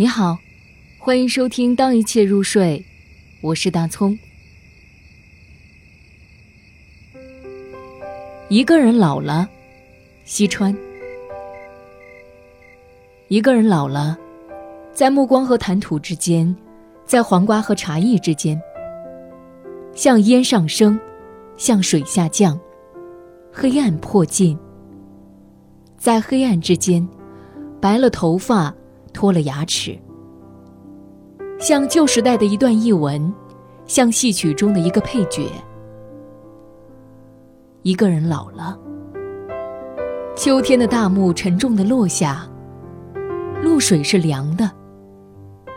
你好，欢迎收听《当一切入睡》，我是大葱。一个人老了，西川。一个人老了，在目光和谈吐之间，在黄瓜和茶叶之间，向烟上升，向水下降，黑暗迫近，在黑暗之间，白了头发。脱了牙齿，像旧时代的一段译文，像戏曲中的一个配角。一个人老了，秋天的大幕沉重的落下，露水是凉的，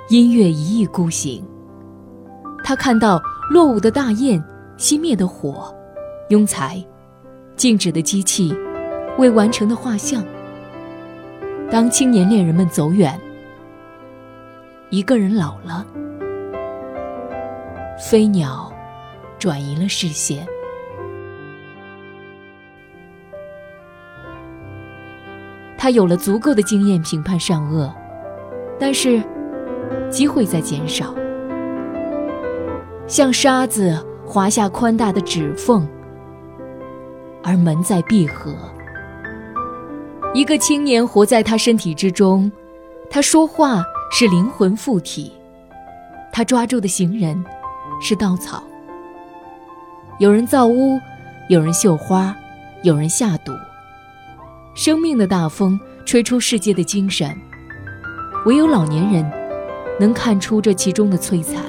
音乐一意孤行。他看到落伍的大雁，熄灭的火，庸才，静止的机器，未完成的画像。当青年恋人们走远。一个人老了，飞鸟转移了视线。他有了足够的经验评判善恶，但是机会在减少，像沙子划下宽大的指缝，而门在闭合。一个青年活在他身体之中，他说话。是灵魂附体，他抓住的行人是稻草。有人造屋，有人绣花，有人下赌。生命的大风吹出世界的精神，唯有老年人能看出这其中的摧残。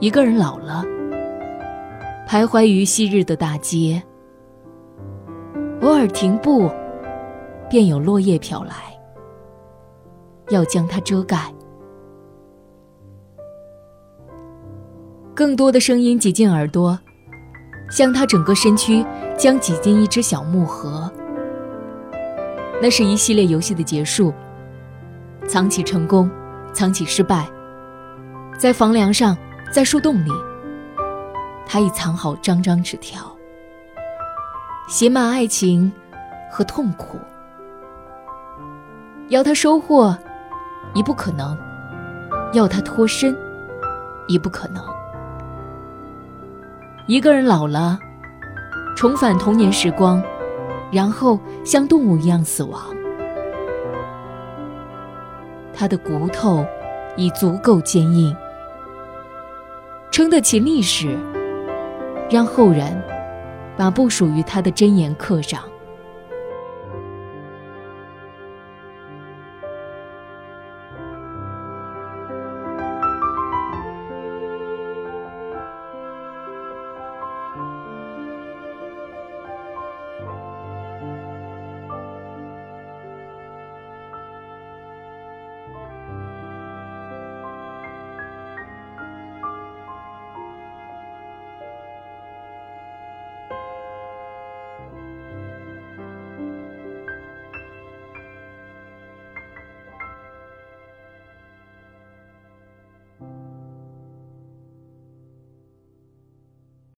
一个人老了，徘徊于昔日的大街，偶尔停步，便有落叶飘来。要将它遮盖。更多的声音挤进耳朵，像他整个身躯将挤进一只小木盒。那是一系列游戏的结束。藏起成功，藏起失败，在房梁上，在树洞里，他已藏好张张纸条，写满爱情和痛苦。要他收获。已不可能，要他脱身，已不可能。一个人老了，重返童年时光，然后像动物一样死亡。他的骨头已足够坚硬，撑得起历史，让后人把不属于他的箴言刻上。